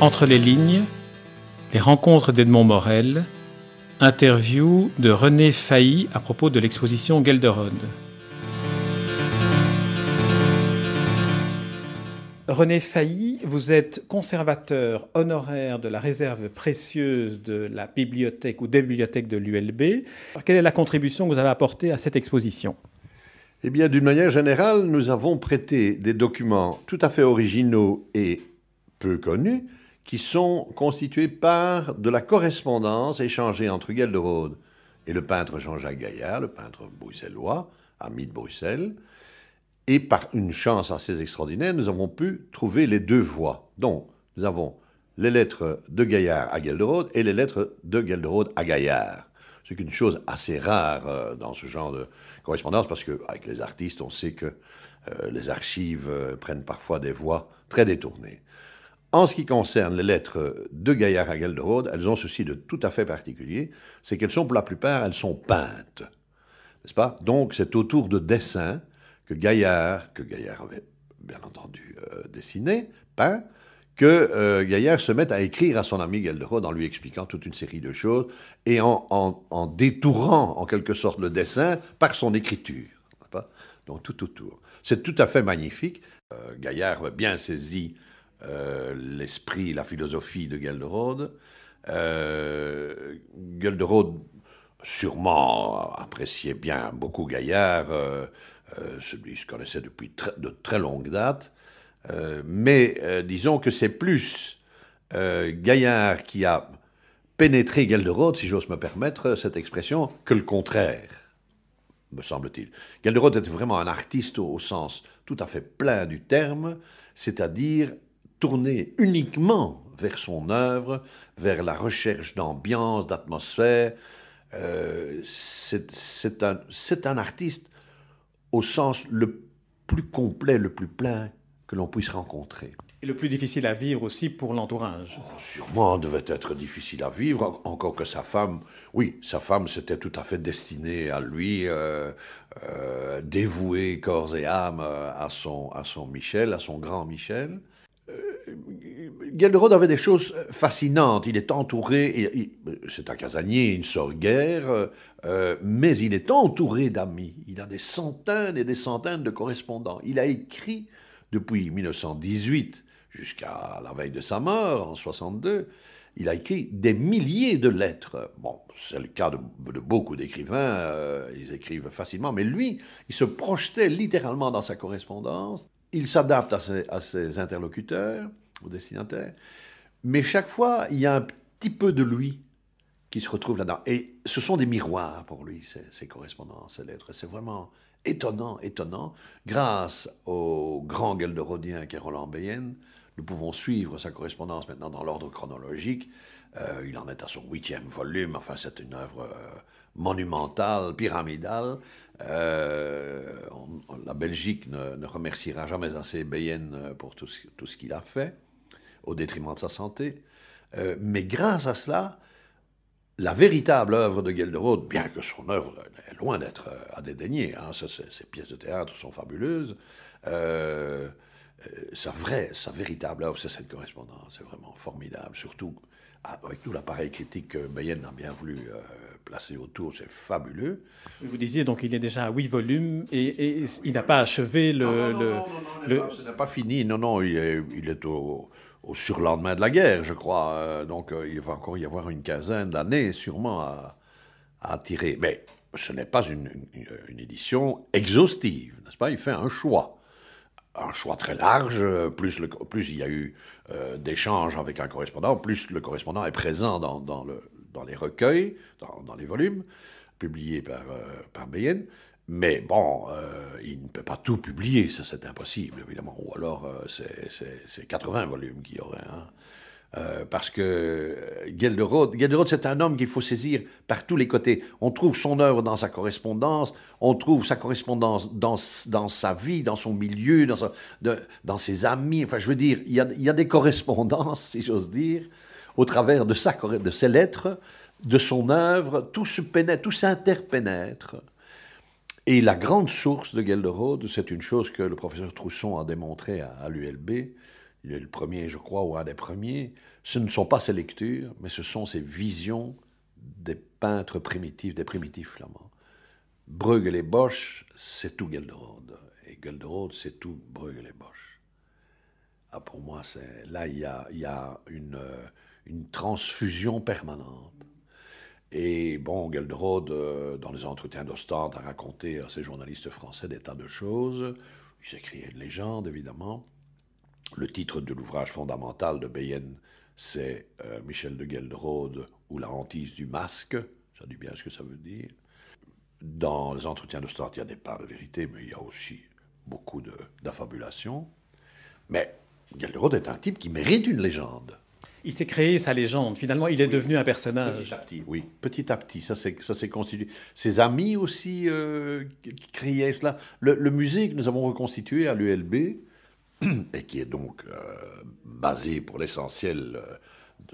Entre les lignes, les rencontres d'Edmond Morel, interview de René Failly à propos de l'exposition Gelderode. René Failly, vous êtes conservateur honoraire de la réserve précieuse de la bibliothèque ou des bibliothèques de l'ULB. Quelle est la contribution que vous avez apportée à cette exposition? Eh bien, d'une manière générale, nous avons prêté des documents tout à fait originaux et peu connus qui sont constitués par de la correspondance échangée entre Gelderode et le peintre Jean-Jacques Gaillard, le peintre bruxellois, ami de Bruxelles, et par une chance assez extraordinaire, nous avons pu trouver les deux voies. Donc, nous avons les lettres de Gaillard à Gelderode et les lettres de Gelderode à Gaillard. C'est une chose assez rare euh, dans ce genre de correspondance parce qu'avec les artistes, on sait que euh, les archives euh, prennent parfois des voies très détournées. En ce qui concerne les lettres de Gaillard à Gelderode, elles ont ceci de tout à fait particulier, c'est qu'elles sont pour la plupart, elles sont peintes. N'est-ce pas? Donc c'est autour de dessins que Gaillard, que Gaillard avait bien entendu euh, dessiné, peint, que euh, Gaillard se mette à écrire à son ami Gelderode en lui expliquant toute une série de choses et en, en, détourant en quelque sorte le dessin par son écriture. Pas? Donc tout autour. C'est tout à fait magnifique. Euh, Gaillard bien saisi l'esprit, la philosophie de Gelderode. Gelderode sûrement appréciait bien beaucoup Gaillard. Euh, celui se connaissait depuis de très longue date. Euh, mais euh, disons que c'est plus Gaillard qui a pénétré Gelderode, si j'ose me permettre cette expression, que le contraire, me semble-t-il. Gelderode était vraiment un artiste au, sens tout à fait plein du terme, c'est-à-dire tourné uniquement vers son œuvre, vers la recherche d'ambiance, d'atmosphère. c'est un, un, artiste au sens le plus complet, le plus plein que l'on puisse rencontrer. Et le plus difficile à vivre aussi pour l'entourage. Oh, sûrement, devait être difficile à vivre, encore que sa femme, oui, sa femme s'était tout à fait destinée à lui, euh, euh, dévouée corps et âme euh, à son, à son Michel, à son grand Michel. Gelderode avait des choses fascinantes. Il est entouré, c'est un casanier, il ne sort guère, euh, mais il est entouré d'amis. Il a des centaines et des centaines de correspondants. Il a écrit depuis 1918 jusqu'à la veille de sa mort, en 62, il a écrit des milliers de lettres. Bon, c'est le cas de, beaucoup d'écrivains, euh, ils écrivent facilement, mais lui, il se projetait littéralement dans sa correspondance. Il s'adapte à ses, interlocuteurs, aux destinataires, mais chaque fois, il y a un petit peu de lui qui se retrouve là-dedans. Et ce sont des miroirs pour lui, ces, correspondances, ces lettres. C'est vraiment étonnant, étonnant. Grâce au grand Gelderodien qui est Roland nous pouvons suivre sa correspondance maintenant dans l'ordre chronologique. Euh, il en est à son huitième volume. Enfin, c'est une œuvre euh, monumentale, pyramidale. Euh, la Belgique ne, remerciera jamais assez Beyen pour tout ce, qu'il a fait, au détriment de sa santé. mais grâce à cela, la véritable œuvre de Gelderode, bien que son œuvre est loin d'être à dédaigner, hein, ses pièces de théâtre sont fabuleuses, sa vraie, sa véritable œuvre, c'est cette correspondance, c'est vraiment formidable, surtout avec tout l'appareil critique que Bayenne a bien voulu placer autour, c'est fabuleux. Vous disiez donc il est déjà à huit volumes et, il n'a pas achevé le... Non, non, non, non, ce n'est pas fini, non, non, il est, il est au au surlendemain de la guerre, je crois. Euh, donc euh, il va encore y avoir une quinzaine d'années sûrement à, à, tirer. Mais ce n'est pas une, une, édition exhaustive, n'est-ce pas? Il fait un choix. Un choix très large, plus, le, plus il y a eu euh, d'échanges avec un correspondant, plus le correspondant est présent dans, dans, le, dans les recueils, dans, les volumes publiés par, par Bayen. Mais bon, euh, il ne peut pas tout publier, ça c'est impossible, évidemment. Ou alors euh, c'est 80 volumes qu'il y aurait. Hein. Euh, parce que Gelderode, Gelderode c'est un homme qu'il faut saisir par tous les côtés. On trouve son œuvre dans sa correspondance, on trouve sa correspondance dans, dans sa vie, dans son milieu, dans, dans ses amis. Enfin, je veux dire, il y, a, il y a des correspondances, si j'ose dire, au travers de, sa, de ses lettres, de son œuvre, tout se pénètre, tout s'interpénètre. Et la grande source de Gelderode, c'est une chose que le professeur Trousson a démontré à, l'ULB. Est le premier, je crois, ou un des premiers, ce ne sont pas ses lectures, mais ce sont ses visions des peintres primitifs, des primitifs flamands. Bruegel et Bosch, c'est tout Gelderode. Et Gelderode, c'est tout Bruegel et Bosch. Ah, pour moi, c'est là, il y a, une, euh, une transfusion permanente. Et bon, Gelderode, euh, dans les entretiens d'Ostende, a raconté à ces journalistes français des tas de choses. Il s'est créé une légende, évidemment. Le titre de l'ouvrage fondamental de Bayenne, c'est euh, Michel de Gelderode ou la hantise du masque. Ça dit bien ce que ça veut dire. Dans les entretiens d'Ostende, il y a des parts de vérité, mais il y a aussi beaucoup d'affabulation. Mais Gelderode est un type qui mérite une légende. Il s'est créé sa légende. Finalement, il est devenu un personnage. Petit à petit, oui. Petit à petit, ça s'est constitué. Ses amis aussi euh, qui créaient cela. Le, musée que nous avons reconstitué à l'ULB, et qui est donc euh, basé pour l'essentiel euh,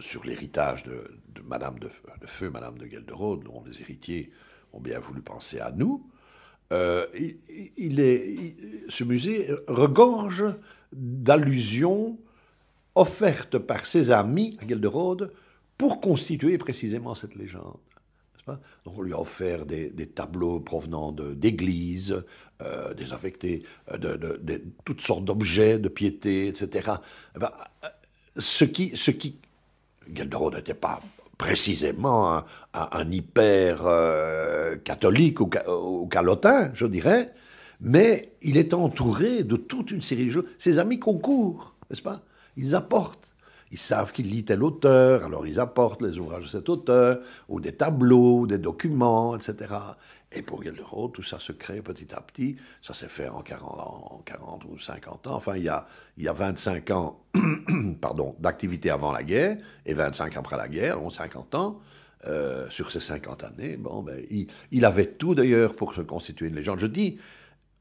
sur l'héritage de, Madame de, Feu, Madame de Gelderode, dont les héritiers ont bien voulu penser à nous, il, est, ce musée regorge d'allusions offerte par ses amis à Gelderode pour constituer précisément cette légende. On lui a offert des, tableaux provenant d'églises, euh, désaffectés, euh, de, toutes sortes d'objets de piété, etc. Eh ben, euh, ce qui, ce n'était pas précisément un, hyper catholique ou, ou, calotin, je dirais, mais il est entouré de toute une série de choses. Ses amis concourent, n'est-ce pas? Ils apportent. Ils savent qu'il lit tel auteur, alors ils apportent les ouvrages de cet auteur, ou des tableaux, des documents, etc. Et pour Gelderot, tout ça se crée petit à petit. Ça s'est fait en 40, 40 ou 50 ans. Enfin, il y a, il y a 25 ans pardon, d'activité avant la guerre et 25 après la guerre, donc 50 ans. Euh, sur ces 50 années, bon, ben, il, il avait tout d'ailleurs pour se constituer une légende. Je dis,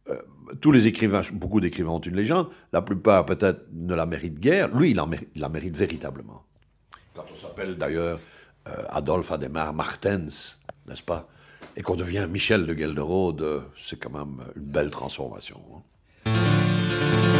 euh, tous les écrivains, beaucoup d'écrivains ont une légende, la plupart peut-être ne la méritent guère, lui il, la mérite véritablement. Quand on s'appelle d'ailleurs euh, Adolphe Ademar Martens, n'est-ce pas, et qu'on devient Michel de Gelderode, c'est quand même une belle transformation. Hein.